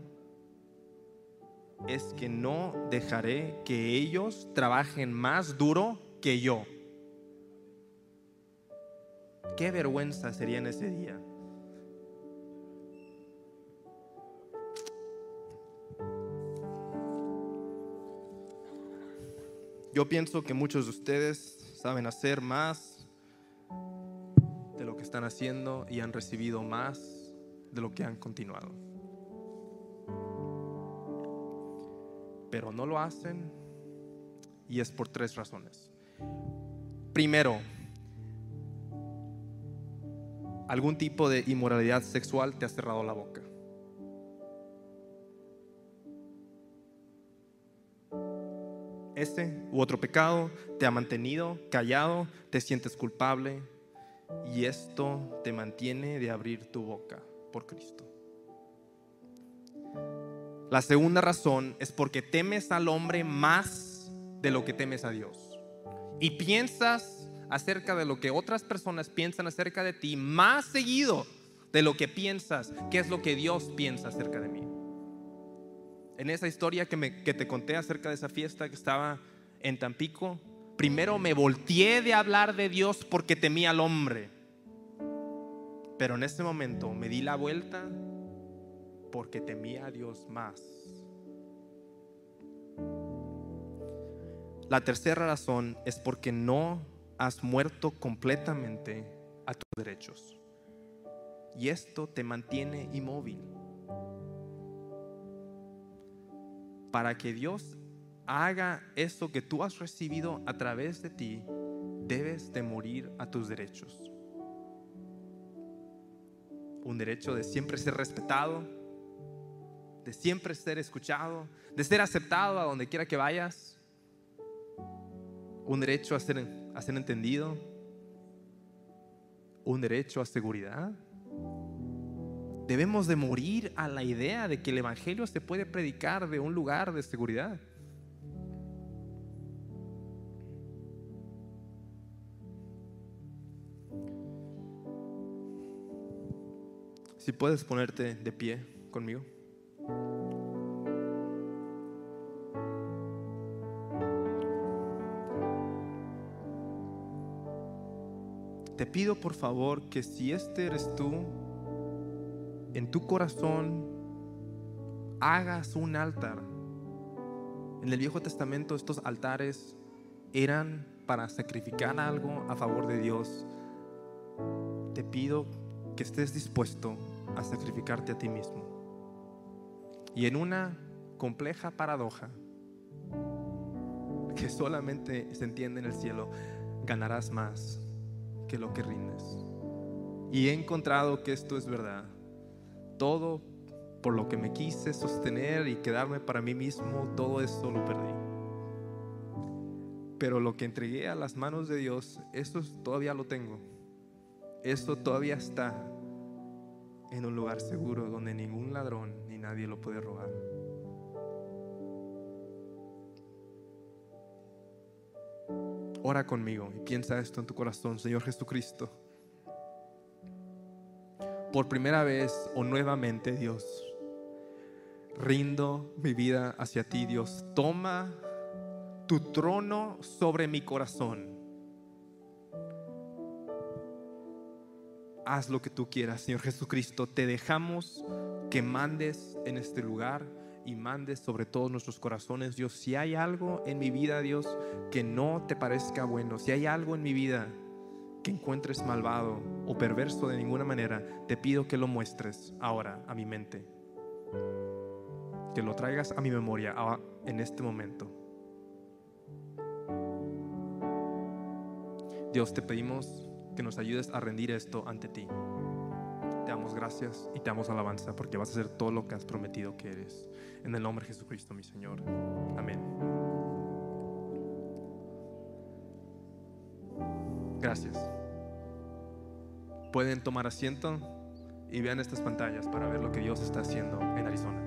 es que no dejaré que ellos trabajen más duro que yo. Qué vergüenza sería en ese día. Yo pienso que muchos de ustedes saben hacer más de lo que están haciendo y han recibido más de lo que han continuado. Pero no lo hacen y es por tres razones. Primero, algún tipo de inmoralidad sexual te ha cerrado la boca. Este u otro pecado te ha mantenido callado, te sientes culpable y esto te mantiene de abrir tu boca por Cristo. La segunda razón es porque temes al hombre más de lo que temes a Dios. Y piensas acerca de lo que otras personas piensan acerca de ti más seguido de lo que piensas, qué es lo que Dios piensa acerca de mí en esa historia que, me, que te conté acerca de esa fiesta que estaba en Tampico, primero me volteé de hablar de Dios porque temía al hombre. Pero en ese momento me di la vuelta porque temía a Dios más. La tercera razón es porque no has muerto completamente a tus derechos. Y esto te mantiene inmóvil. Para que Dios haga esto que tú has recibido a través de ti, debes de morir a tus derechos. Un derecho de siempre ser respetado, de siempre ser escuchado, de ser aceptado a donde quiera que vayas. Un derecho a ser, a ser entendido. Un derecho a seguridad. Debemos de morir a la idea de que el Evangelio se puede predicar de un lugar de seguridad. Si puedes ponerte de pie conmigo. Te pido por favor que si este eres tú, en tu corazón hagas un altar. En el Viejo Testamento estos altares eran para sacrificar algo a favor de Dios. Te pido que estés dispuesto a sacrificarte a ti mismo. Y en una compleja paradoja que solamente se entiende en el cielo, ganarás más que lo que rindes. Y he encontrado que esto es verdad. Todo por lo que me quise sostener y quedarme para mí mismo, todo eso lo perdí. Pero lo que entregué a las manos de Dios, eso todavía lo tengo. Eso todavía está en un lugar seguro donde ningún ladrón ni nadie lo puede robar. Ora conmigo y piensa esto en tu corazón, Señor Jesucristo. Por primera vez o nuevamente, Dios, rindo mi vida hacia ti, Dios. Toma tu trono sobre mi corazón. haz lo que tú quieras, Señor Jesucristo. Te dejamos que mandes en este lugar y mandes sobre todos nuestros corazones, Dios. Si hay algo en mi vida, Dios, que no te parezca bueno, si hay algo en mi vida que encuentres malvado o perverso de ninguna manera, te pido que lo muestres ahora a mi mente. Que lo traigas a mi memoria en este momento. Dios, te pedimos que nos ayudes a rendir esto ante ti. Te damos gracias y te damos alabanza porque vas a hacer todo lo que has prometido que eres. En el nombre de Jesucristo, mi Señor. Amén. Gracias. Pueden tomar asiento y vean estas pantallas para ver lo que Dios está haciendo en Arizona.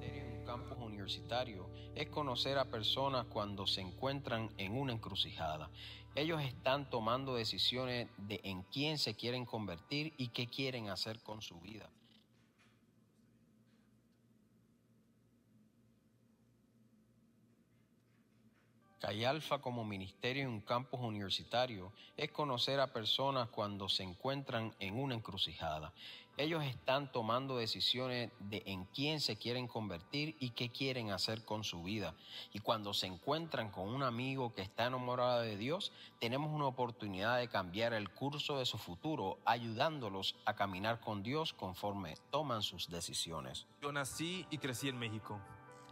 Un campus universitario es conocer a personas cuando se encuentran en una encrucijada ellos están tomando decisiones de en quién se quieren convertir y qué quieren hacer con su vida. Alfa como ministerio en un campus universitario es conocer a personas cuando se encuentran en una encrucijada. Ellos están tomando decisiones de en quién se quieren convertir y qué quieren hacer con su vida. Y cuando se encuentran con un amigo que está enamorado de Dios, tenemos una oportunidad de cambiar el curso de su futuro, ayudándolos a caminar con Dios conforme toman sus decisiones. Yo nací y crecí en México.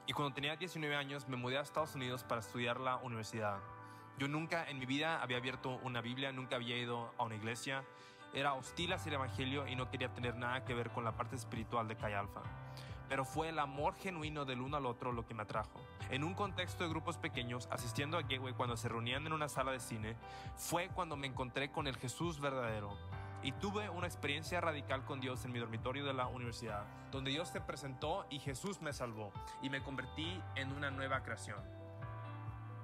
Y cuando tenía 19 años me mudé a Estados Unidos para estudiar la universidad. Yo nunca en mi vida había abierto una Biblia, nunca había ido a una iglesia. Era hostil hacia el Evangelio y no quería tener nada que ver con la parte espiritual de Kai Alpha. Pero fue el amor genuino del uno al otro lo que me atrajo. En un contexto de grupos pequeños, asistiendo a Gateway cuando se reunían en una sala de cine, fue cuando me encontré con el Jesús verdadero, y tuve una experiencia radical con Dios en mi dormitorio de la universidad, donde Dios se presentó y Jesús me salvó y me convertí en una nueva creación.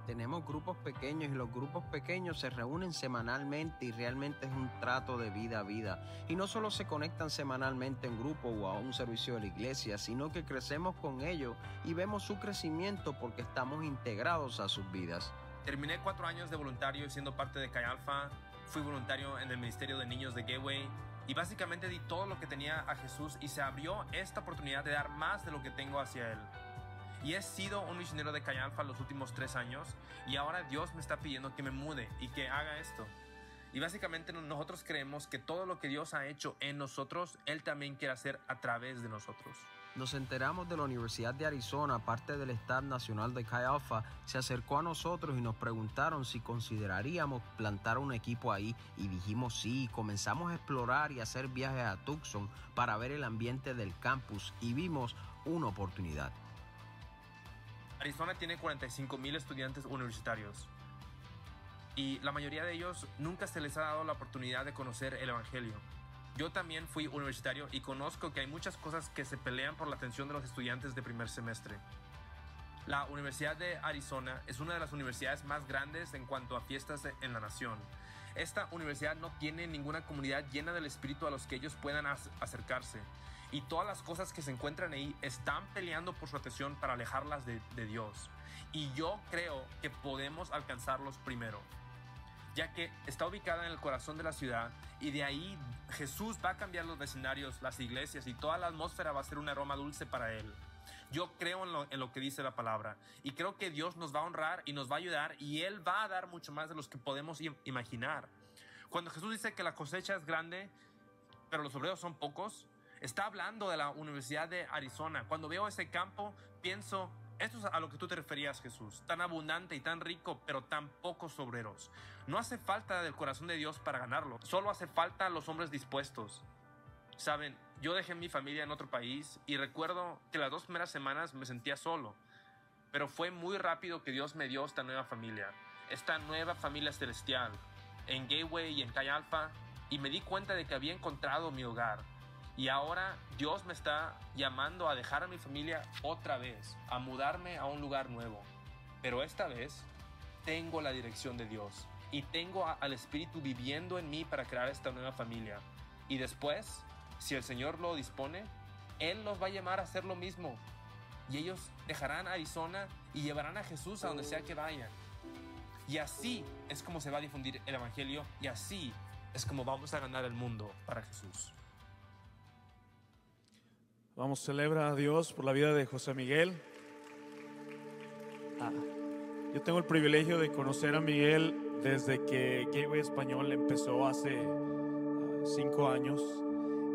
Tenemos grupos pequeños y los grupos pequeños se reúnen semanalmente y realmente es un trato de vida a vida. Y no solo se conectan semanalmente en grupo o a un servicio de la iglesia, sino que crecemos con ellos y vemos su crecimiento porque estamos integrados a sus vidas. Terminé cuatro años de voluntario siendo parte de Kai Alpha fui voluntario en el Ministerio de Niños de Gateway y básicamente di todo lo que tenía a Jesús y se abrió esta oportunidad de dar más de lo que tengo hacia Él. Y he sido un misionero de Calle Alfa los últimos tres años y ahora Dios me está pidiendo que me mude y que haga esto. Y básicamente nosotros creemos que todo lo que Dios ha hecho en nosotros, Él también quiere hacer a través de nosotros. Nos enteramos de la Universidad de Arizona, parte del Staff Nacional de Chi Alpha, se acercó a nosotros y nos preguntaron si consideraríamos plantar un equipo ahí y dijimos sí, comenzamos a explorar y hacer viajes a Tucson para ver el ambiente del campus y vimos una oportunidad. Arizona tiene 45 mil estudiantes universitarios y la mayoría de ellos nunca se les ha dado la oportunidad de conocer el Evangelio. Yo también fui universitario y conozco que hay muchas cosas que se pelean por la atención de los estudiantes de primer semestre. La Universidad de Arizona es una de las universidades más grandes en cuanto a fiestas en la nación. Esta universidad no tiene ninguna comunidad llena del espíritu a los que ellos puedan acercarse. Y todas las cosas que se encuentran ahí están peleando por su atención para alejarlas de, de Dios. Y yo creo que podemos alcanzarlos primero ya que está ubicada en el corazón de la ciudad y de ahí Jesús va a cambiar los vecindarios, las iglesias y toda la atmósfera va a ser un aroma dulce para Él. Yo creo en lo, en lo, que dice la palabra y creo que Dios nos va a honrar y nos va a ayudar y Él va a dar mucho más de los que podemos imaginar. Cuando Jesús dice que la cosecha es grande, pero los obreros son pocos, está hablando de la Universidad de Arizona. Cuando veo ese campo, pienso, esto es a lo que tú te referías, Jesús. Tan abundante y tan rico, pero tan pocos obreros. No hace falta del corazón de Dios para ganarlo. Solo hace falta los hombres dispuestos. Saben, yo dejé mi familia en otro país y recuerdo que las dos primeras semanas me sentía solo. Pero fue muy rápido que Dios me dio esta nueva familia. Esta nueva familia celestial. En Gateway y en Calle Alpha. Y me di cuenta de que había encontrado mi hogar y ahora Dios me está llamando a dejar a mi familia otra vez, a mudarme a un lugar nuevo. Pero esta vez tengo la dirección de Dios y tengo al Espíritu viviendo en mí para crear esta nueva familia. Y después, si el Señor lo dispone, Él los va a llamar a hacer lo mismo. Y ellos dejarán Arizona y llevarán a Jesús a donde sea que vayan. Y así es como se va a difundir el Evangelio y así es como vamos a ganar el mundo para Jesús. Vamos, celebra a Dios por la vida de José Miguel. Ah, yo tengo el privilegio de conocer a Miguel desde que Gateway Español empezó hace ah, cinco años.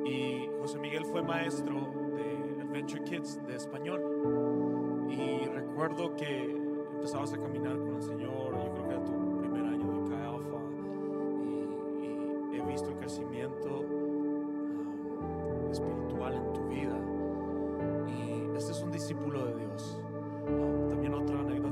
Y José Miguel fue maestro de Adventure Kids de español. Y recuerdo que empezabas a caminar con el Señor, yo creo que era tu primer año de Chi Alpha y, he visto el crecimiento ah, espiritual en tu vida discípulo de Dios. También otra anécdota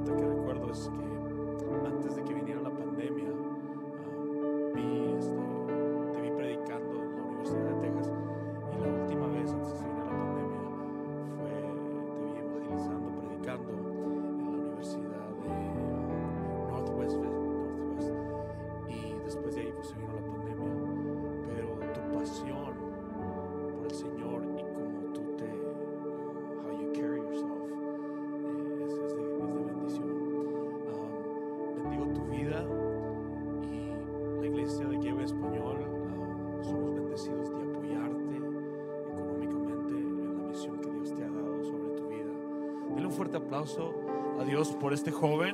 aplauso a Dios por este joven.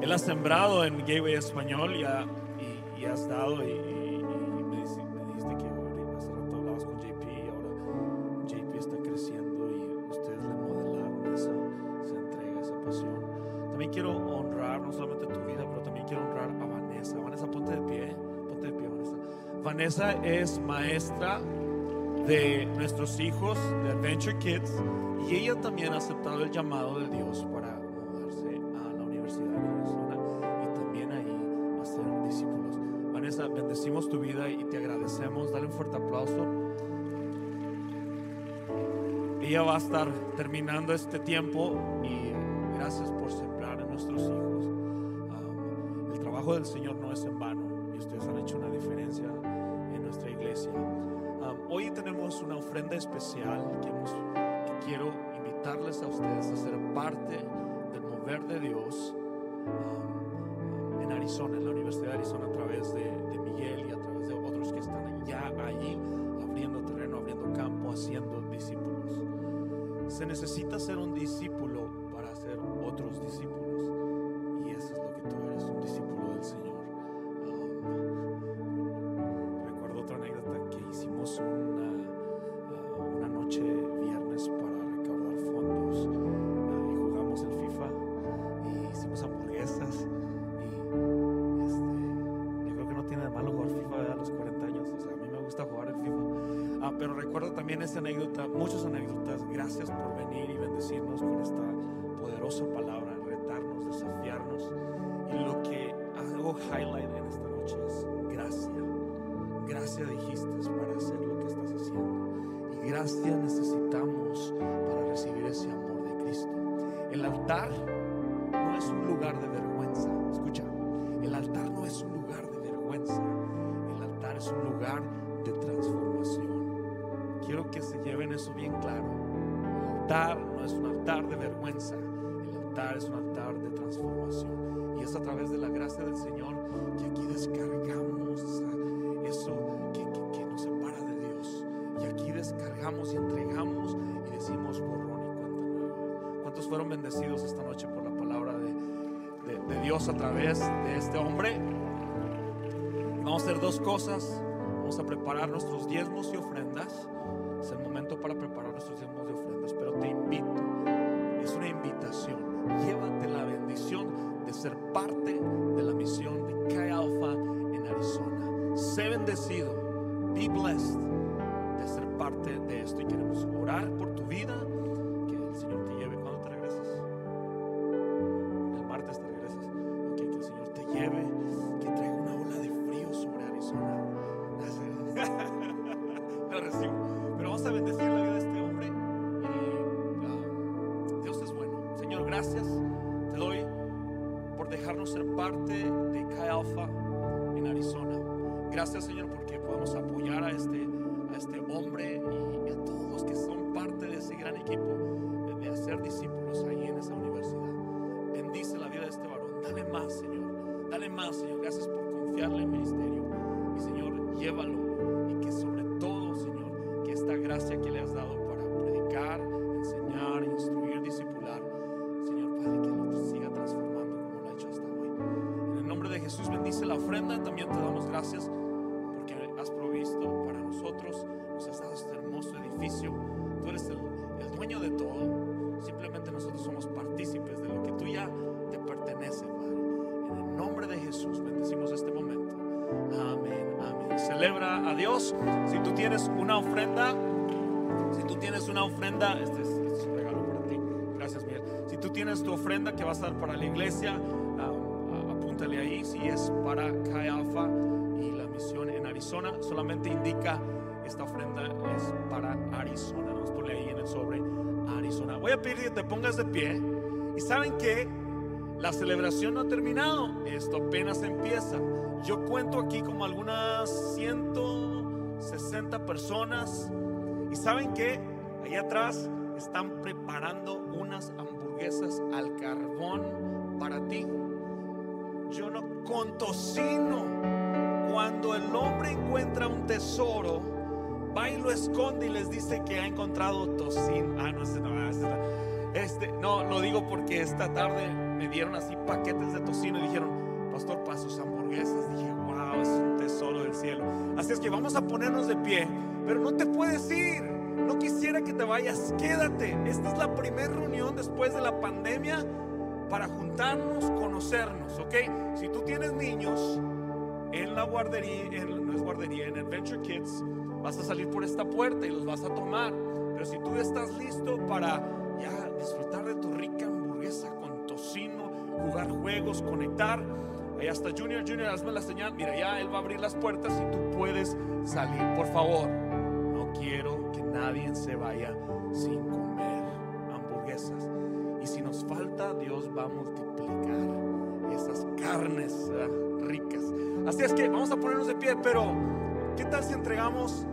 Él ha sembrado en Gateway Español y, ha, y, y has dado y, y me, dice, me dijiste que hace rato hablabas con JP y ahora JP está creciendo y ustedes le modelaron esa, esa entrega, esa pasión. También quiero honrar no solamente tu vida, pero también quiero honrar a Vanessa. Vanessa, ponte de pie, ponte de pie, Vanessa. Vanessa es maestra de nuestros hijos de Adventure Kids y ella también ha aceptado el llamado de Dios para mudarse a la Universidad de Arizona y también ahí hacer discípulos. Vanessa, bendecimos tu vida y te agradecemos. Dale un fuerte aplauso. Ella va a estar terminando este tiempo y gracias por sembrar en nuestros hijos. Um, el trabajo del Señor no es en vano y ustedes han hecho una diferencia en nuestra iglesia. Um, hoy tenemos una ofrenda especial que, hemos, que, quiero a ustedes a ser parte del mover de Dios um, en Arizona, en la Universidad de Arizona, a través de, de Miguel y a través de otros que están ya allí abriendo terreno, abriendo campo, haciendo discípulos. Se necesita ser un discípulo para hacer otros discípulos. Esa anécdota, muchas anécdotas. Gracias por venir y bendecirnos con esta poderosa palabra, retarnos, desafiarnos. Y lo que hago highlight en esta noche es gracia. Gracia dijiste para hacer lo que estás haciendo. Y gracia necesitamos para recibir ese amor de Cristo. El altar no es un lugar de A través de este hombre? Vamos a hacer dos cosas. Vamos a preparar nuestros diezmos y ofrendas. Es el momento para preparar nuestros diezmos y ofrendas. Pero te invito, es una invitación. Llévate la bendición de ser parte de la misión de Chi Alpha en Arizona. Sé bendecido. Be blessed gracias. Te doy por dejarnos ser parte de Chi Alpha en Arizona. Gracias, Señor, porque podemos apoyar a este, a este hombre y a todos los que son parte de ese gran equipo de hacer discípulos ahí en esa universidad. Bendice la vida de este varón. Dale más, Señor. Dale más, Señor. Gracias por confiarle en el ministerio. Y, Señor, llévalo. Y que sobre todo, Señor, que esta gracia que le has dado Celebra a Dios. Si tú tienes una ofrenda, si tú tienes una ofrenda, este es, este es un regalo para ti. Gracias, Miguel. Si tú tienes tu ofrenda que va a estar para la iglesia, ah, apúntale ahí. Si es para Chi Alpha y la misión en Arizona, solamente indica esta ofrenda es para Arizona. Vamos a ponerle ahí en el sobre Arizona. Voy a pedir que te pongas de pie. Y saben que la celebración no ha terminado. Esto apenas empieza. Yo cuento aquí como algunas 160 personas. Y saben que allá atrás están preparando unas hamburguesas al carbón para ti. Yo no con tocino. Cuando el hombre encuentra un tesoro, va y lo esconde y les dice que ha encontrado tocino. Ah, no, ese no, ese no. Este, no, lo digo porque esta tarde me dieron así paquetes de tocino y dijeron, Pastor, para. Dije, wow, es un tesoro del cielo. Así es que vamos a ponernos de pie, pero no te puedes ir. No quisiera que te vayas, quédate. Esta es la primera reunión después de la pandemia para juntarnos, conocernos, ¿ok? Si tú tienes niños en la guardería, en, no es guardería, en Adventure Kids, vas a salir por esta puerta y los vas a tomar. Pero si tú estás listo para ya disfrutar de tu rica hamburguesa con tocino, jugar juegos, conectar, allá está Junior, Junior, hazme la señal. Mira, ya él va a abrir las puertas y tú puedes salir. Por favor, no quiero que nadie se vaya sin comer hamburguesas. Y si nos falta, Dios va a multiplicar esas carnes ricas. Así es que vamos a ponernos de pie, pero ¿qué tal si entregamos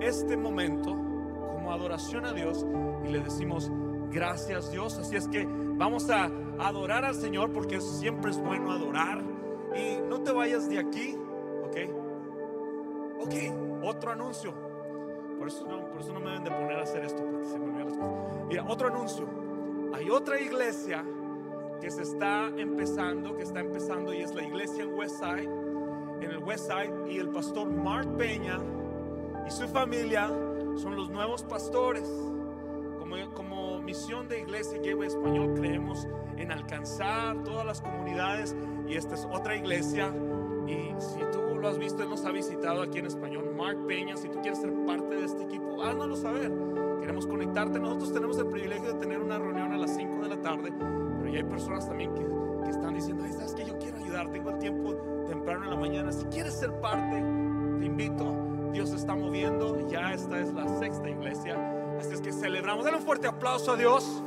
este momento como adoración a Dios y le decimos gracias Dios? Así es que vamos a adorar al Señor porque siempre es bueno adorar. Y no te vayas de aquí, ¿ok? Ok, otro anuncio. Por eso, no, por eso no me deben de poner a hacer esto, porque se me olvidan las cosas. Mira, otro anuncio. Hay otra iglesia que se está empezando, que está empezando, y es la iglesia en Westside, en el Westside, y el pastor Mark Peña y su familia son los nuevos pastores. Como, como misión de Iglesia Gateway Español creemos en alcanzar todas las comunidades y esta es otra iglesia. Y si tú lo has visto, Él nos ha visitado aquí en español, Mark Peña, si tú quieres ser parte de este equipo, háznoslo saber. Queremos conectarte. Nosotros tenemos el privilegio de tener una reunión a las 5 de la tarde, pero ya hay personas también que, que están diciendo, "Ay, sabes que yo quiero ayudar, tengo el tiempo temprano en la mañana. Si quieres ser parte, te invito. Dios se está moviendo. Ya esta es la sexta iglesia. Así es que celebramos. Dale un fuerte aplauso a Dios.